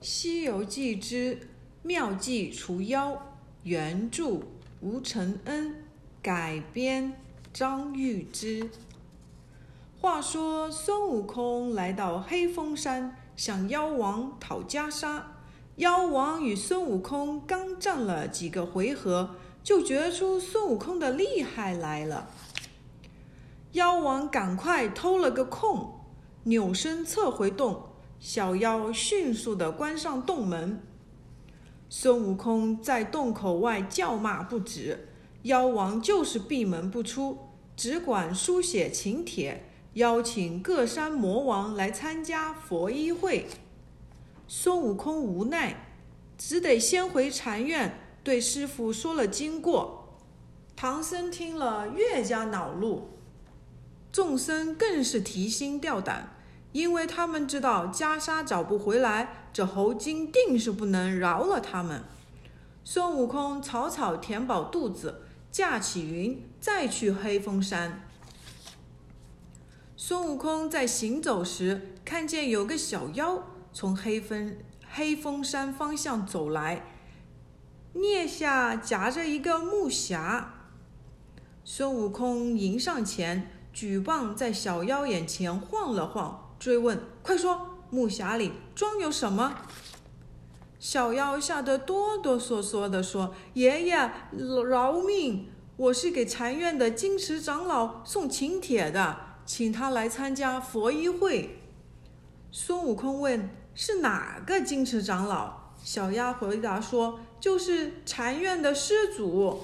西游记之妙计除妖，原著吴承恩，改编张玉芝。话说孙悟空来到黑风山，向妖王讨袈裟。妖王与孙悟空刚战了几个回合，就觉出孙悟空的厉害来了。妖王赶快偷了个空，扭身侧回洞。小妖迅速地关上洞门，孙悟空在洞口外叫骂不止，妖王就是闭门不出，只管书写请帖，邀请各山魔王来参加佛衣会。孙悟空无奈，只得先回禅院，对师傅说了经过。唐僧听了越加恼怒，众僧更是提心吊胆。因为他们知道袈裟找不回来，这猴精定是不能饶了他们。孙悟空草草填饱肚子，驾起云，再去黑风山。孙悟空在行走时，看见有个小妖从黑风黑风山方向走来，腋下夹着一个木匣。孙悟空迎上前，举棒在小妖眼前晃了晃。追问：“快说，木匣里装有什么？”小妖吓得哆哆嗦嗦地说：“爷爷，饶命！我是给禅院的金池长老送请帖的，请他来参加佛衣会。”孙悟空问：“是哪个金池长老？”小丫回答说：“就是禅院的师祖。”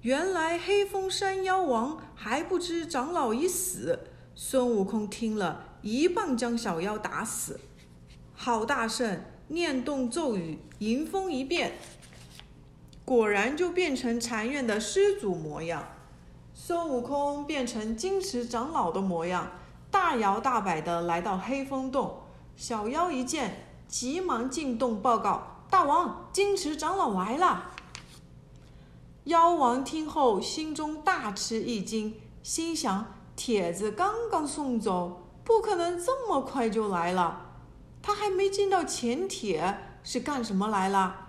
原来黑风山妖王还不知长老已死。孙悟空听了一棒将小妖打死，好大圣念动咒语，迎风一变，果然就变成禅院的师祖模样。孙悟空变成金池长老的模样，大摇大摆地来到黑风洞。小妖一见，急忙进洞报告：“大王，金池长老来了。”妖王听后，心中大吃一惊，心想。帖子刚刚送走，不可能这么快就来了。他还没见到前帖，是干什么来了？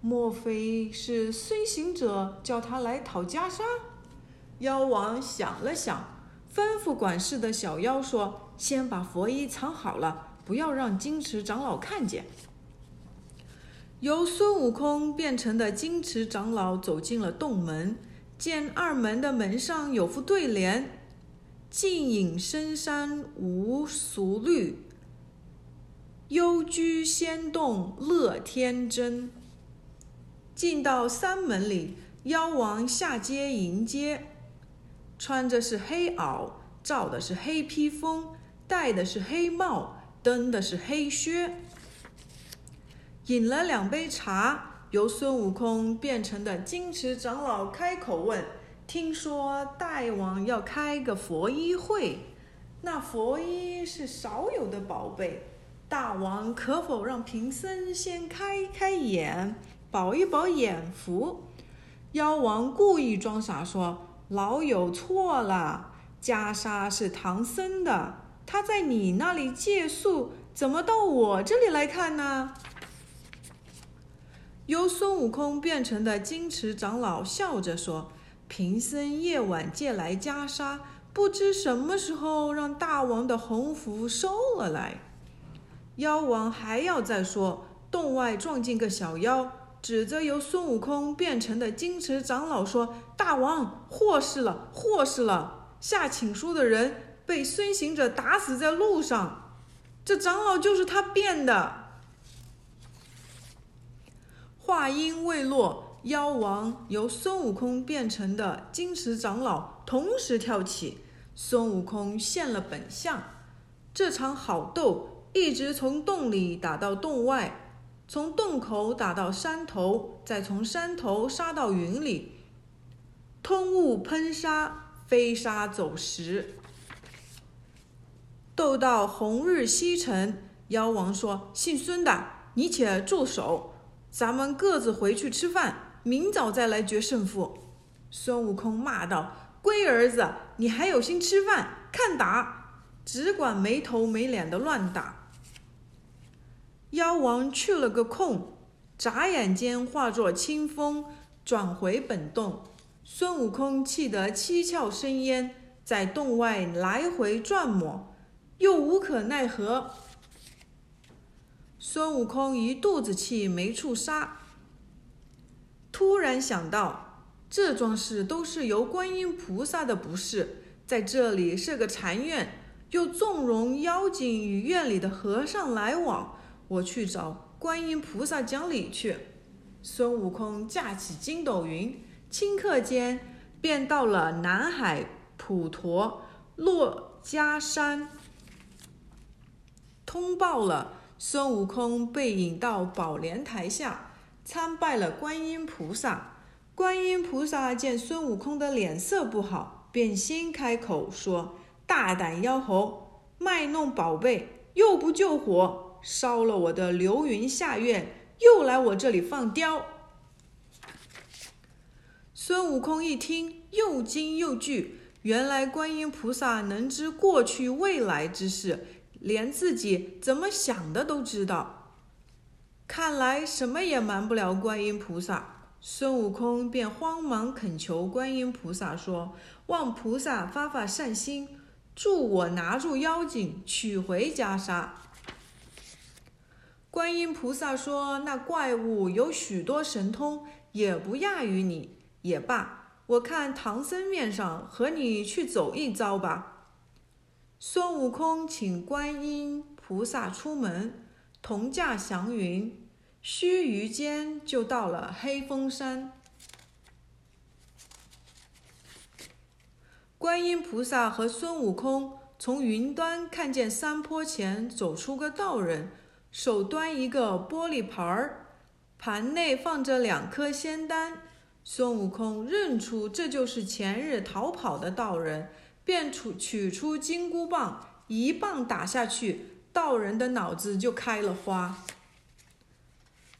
莫非是孙行者叫他来讨袈裟？妖王想了想，吩咐管事的小妖说：“先把佛衣藏好了，不要让金池长老看见。”由孙悟空变成的金池长老走进了洞门，见二门的门上有副对联。静隐深山无俗虑，幽居仙洞乐天真。进到山门里，妖王下阶迎接，穿着是黑袄，罩的是黑披风，戴的是黑帽，蹬的是黑靴。饮了两杯茶，由孙悟空变成的金池长老开口问。听说大王要开个佛衣会，那佛衣是少有的宝贝，大王可否让贫僧先开开眼，保一保眼福？妖王故意装傻说：“老友错了，袈裟是唐僧的，他在你那里借宿，怎么到我这里来看呢？”由孙悟空变成的金池长老笑着说。贫僧夜晚借来袈裟，不知什么时候让大王的洪福收了来。妖王还要再说，洞外撞进个小妖，指着由孙悟空变成的金池长老说：“大王祸事了，祸事了！下请书的人被孙行者打死在路上，这长老就是他变的。”话音未落。妖王由孙悟空变成的金池长老同时跳起，孙悟空现了本相。这场好斗一直从洞里打到洞外，从洞口打到山头，再从山头杀到云里，通雾喷沙，飞沙走石，斗到红日西沉。妖王说：“姓孙的，你且住手，咱们各自回去吃饭。”明早再来决胜负。孙悟空骂道：“龟儿子，你还有心吃饭？看打！只管没头没脸的乱打。”妖王去了个空，眨眼间化作清风，转回本洞。孙悟空气得七窍生烟，在洞外来回转抹，又无可奈何。孙悟空一肚子气没处撒，突然想到，这桩事都是由观音菩萨的不是，在这里设个禅院，又纵容妖精与院里的和尚来往，我去找观音菩萨讲理去。孙悟空驾起筋斗云，顷刻间便到了南海普陀珞珈山，通报了。孙悟空被引到宝莲台下，参拜了观音菩萨。观音菩萨见孙悟空的脸色不好，便先开口说：“大胆妖猴，卖弄宝贝，又不救火，烧了我的流云下院，又来我这里放刁。”孙悟空一听，又惊又惧。原来观音菩萨能知过去未来之事。连自己怎么想的都知道，看来什么也瞒不了观音菩萨。孙悟空便慌忙恳求观音菩萨说：“望菩萨发发善心，助我拿住妖精，取回袈裟。”观音菩萨说：“那怪物有许多神通，也不亚于你。也罢，我看唐僧面上和你去走一遭吧。”孙悟空请观音菩萨出门，同驾祥云，须臾间就到了黑风山。观音菩萨和孙悟空从云端看见山坡前走出个道人，手端一个玻璃盘儿，盘内放着两颗仙丹。孙悟空认出这就是前日逃跑的道人。便取取出金箍棒，一棒打下去，道人的脑子就开了花。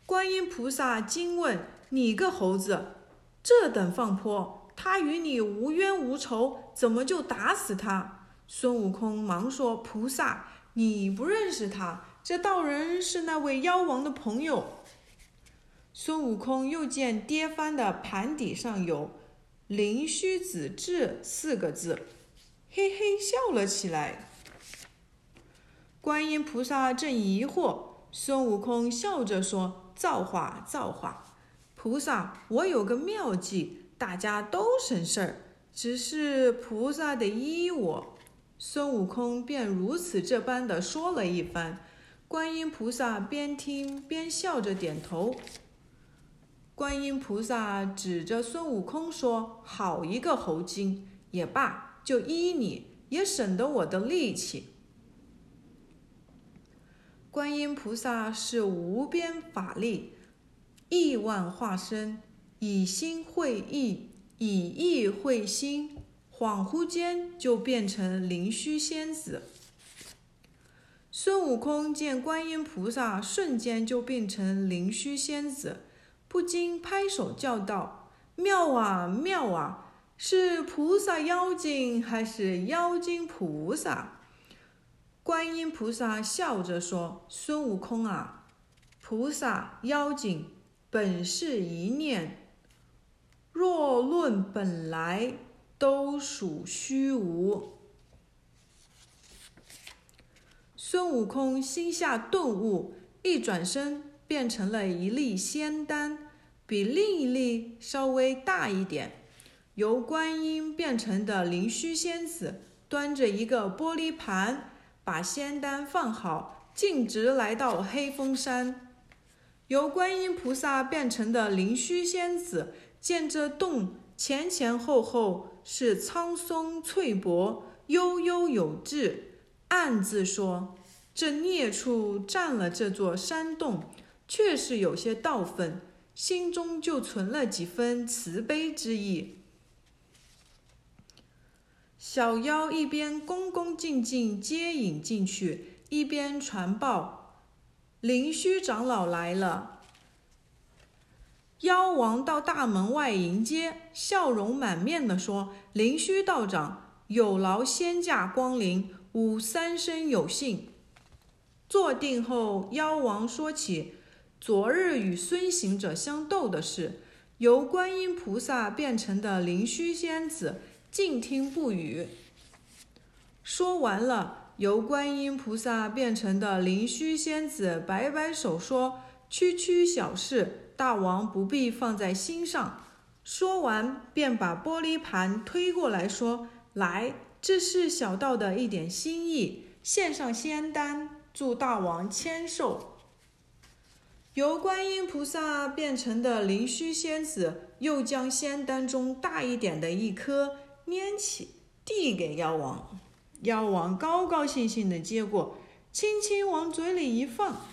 观音菩萨惊问：“你个猴子，这等放泼，他与你无冤无仇，怎么就打死他？”孙悟空忙说：“菩萨，你不认识他，这道人是那位妖王的朋友。”孙悟空又见跌翻的盘底上有“灵虚子智”四个字。嘿嘿笑了起来。观音菩萨正疑惑，孙悟空笑着说：“造化，造化！菩萨，我有个妙计，大家都省事儿，只是菩萨得依我。”孙悟空便如此这般的说了一番。观音菩萨边听边笑着点头。观音菩萨指着孙悟空说：“好一个猴精！也罢。”就依你，也省得我的力气。观音菩萨是无边法力，亿万化身，以心会意，以意会心，恍惚间就变成灵虚仙子。孙悟空见观音菩萨瞬间就变成灵虚仙子，不禁拍手叫道：“妙啊，妙啊！”是菩萨妖精还是妖精菩萨？观音菩萨笑着说：“孙悟空啊，菩萨妖精本是一念，若论本来，都属虚无。”孙悟空心下顿悟，一转身变成了一粒仙丹，比另一粒稍微大一点。由观音变成的灵虚仙子，端着一个玻璃盘，把仙丹放好，径直来到黑风山。由观音菩萨变成的灵虚仙子，见这洞前前后后是苍松翠柏，悠悠有致，暗自说：这孽畜占了这座山洞，确是有些道分，心中就存了几分慈悲之意。小妖一边恭恭敬敬接引进去，一边传报：“灵虚长老来了。”妖王到大门外迎接，笑容满面的说：“灵虚道长，有劳仙驾光临，吾三生有幸。”坐定后，妖王说起昨日与孙行者相斗的事，由观音菩萨变成的灵虚仙子静听不语。说完了，由观音菩萨变成的灵虚仙子摆摆手说：“区区小事，大王不必放在心上。”说完，便把玻璃盘推过来说：“来，这是小道的一点心意，献上仙丹，祝大王千寿。”由观音菩萨变成的灵虚仙子又将仙丹中大一点的一颗拈起，递给妖王。妖王高高兴兴地接过，轻轻往嘴里一放，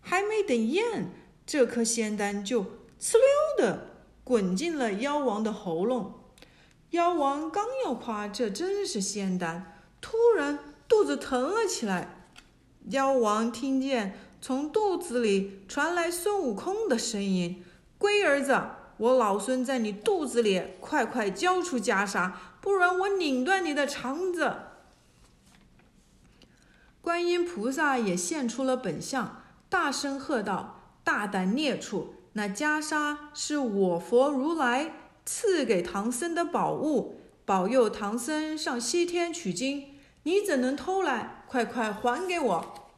还没等咽，这颗仙丹就呲溜的滚进了妖王的喉咙。妖王刚要夸这真是仙丹，突然肚子疼了起来。妖王听见从肚子里传来孙悟空的声音：“龟儿子，我老孙在你肚子里，快快交出袈裟！”不然我拧断你的肠子！观音菩萨也现出了本相，大声喝道：“大胆孽畜！那袈裟是我佛如来赐给唐僧的宝物，保佑唐僧上西天取经。你怎能偷来？快快还给我！”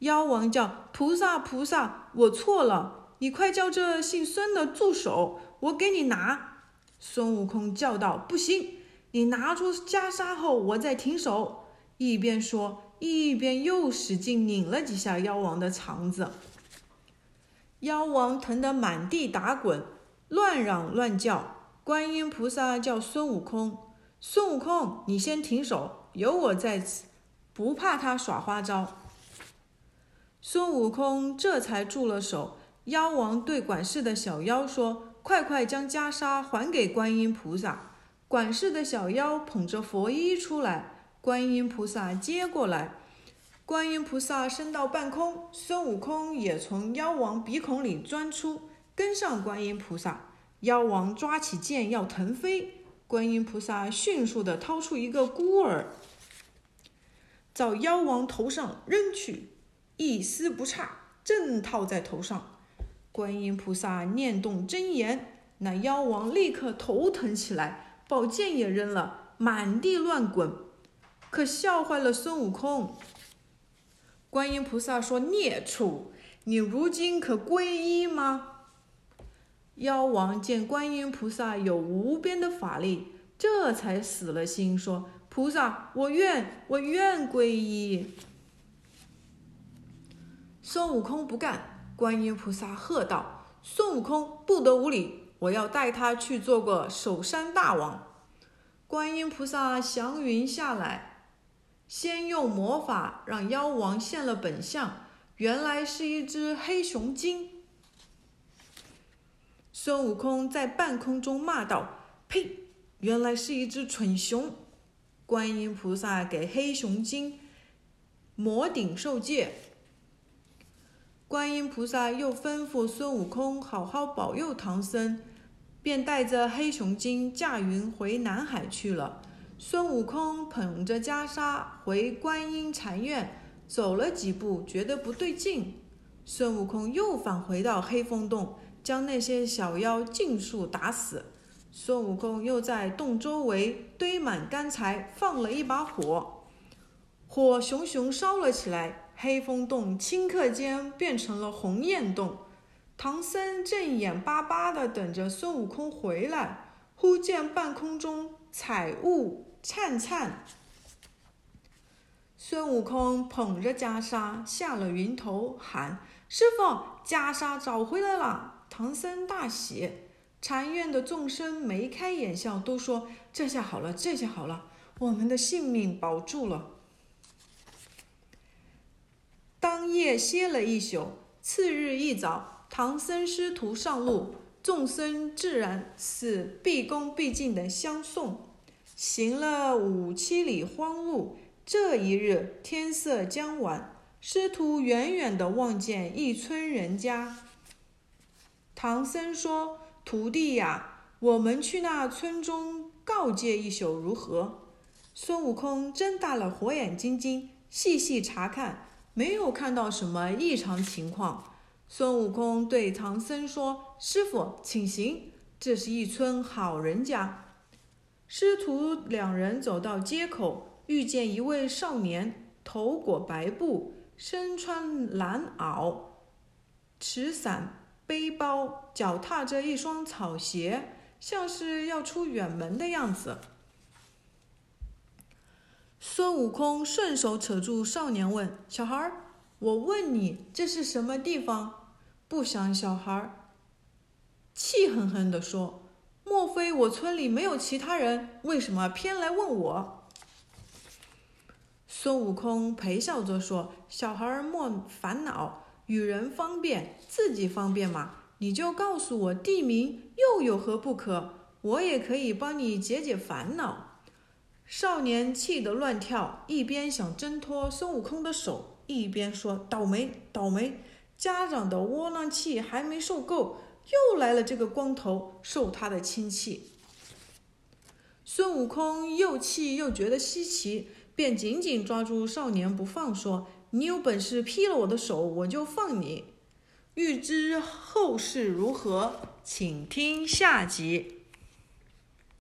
妖王叫：“菩萨，菩萨，我错了！你快叫这姓孙的住手，我给你拿。”孙悟空叫道：“不行，你拿出袈裟后，我再停手。”一边说，一边又使劲拧了几下妖王的肠子。妖王疼得满地打滚，乱嚷乱叫。观音菩萨叫孙悟空：“孙悟空，你先停手，有我在此，不怕他耍花招。”孙悟空这才住了手。妖王对管事的小妖说。快快将袈裟还给观音菩萨！管事的小妖捧着佛衣出来，观音菩萨接过来。观音菩萨升到半空，孙悟空也从妖王鼻孔里钻出，跟上观音菩萨。妖王抓起剑要腾飞，观音菩萨迅速地掏出一个孤儿，照妖王头上扔去，一丝不差，正套在头上。观音菩萨念动真言，那妖王立刻头疼起来，宝剑也扔了，满地乱滚，可笑坏了孙悟空。观音菩萨说：“孽畜，你如今可皈依吗？”妖王见观音菩萨有无边的法力，这才死了心，说：“菩萨，我愿，我愿皈依。”孙悟空不干。观音菩萨喝道：“孙悟空不得无礼！我要带他去做个守山大王。”观音菩萨祥云下来，先用魔法让妖王现了本相，原来是一只黑熊精。孙悟空在半空中骂道：“呸！原来是一只蠢熊！”观音菩萨给黑熊精魔顶受戒。观音菩萨又吩咐孙悟空好好保佑唐僧，便带着黑熊精驾云回南海去了。孙悟空捧着袈裟回观音禅院，走了几步，觉得不对劲。孙悟空又返回到黑风洞，将那些小妖尽数打死。孙悟空又在洞周围堆满干柴，放了一把火，火熊熊烧了起来。黑风洞顷刻间变成了红焰洞，唐僧正眼巴巴地等着孙悟空回来，忽见半空中彩雾灿灿。孙悟空捧着袈裟下了云头，喊：“师傅，袈裟找回来了！”唐僧大喜，禅院的众生眉开眼笑，都说：“这下好了，这下好了，我们的性命保住了。”夜歇了一宿，次日一早，唐僧师徒上路，众僧自然是毕恭毕敬的相送。行了五七里荒路，这一日天色将晚，师徒远远的望见一村人家。唐僧说：“徒弟呀，我们去那村中告诫一宿如何？”孙悟空睁大了火眼金睛，细细查看。没有看到什么异常情况。孙悟空对唐僧说：“师傅，请行，这是一村好人家。”师徒两人走到街口，遇见一位少年，头裹白布，身穿蓝袄，持伞背包，脚踏着一双草鞋，像是要出远门的样子。孙悟空顺手扯住少年，问：“小孩儿，我问你，这是什么地方？”不想小孩儿气哼哼地说。莫非我村里没有其他人？为什么偏来问我？孙悟空陪笑着说：“小孩儿莫烦恼，与人方便，自己方便嘛。你就告诉我地名，又有何不可？我也可以帮你解解烦恼。”少年气得乱跳，一边想挣脱孙悟空的手，一边说：“倒霉，倒霉！家长的窝囊气还没受够。”又来了这个光头，受他的亲戚。孙悟空又气又觉得稀奇，便紧紧抓住少年不放，说：“你有本事劈了我的手，我就放你。”欲知后事如何，请听下集。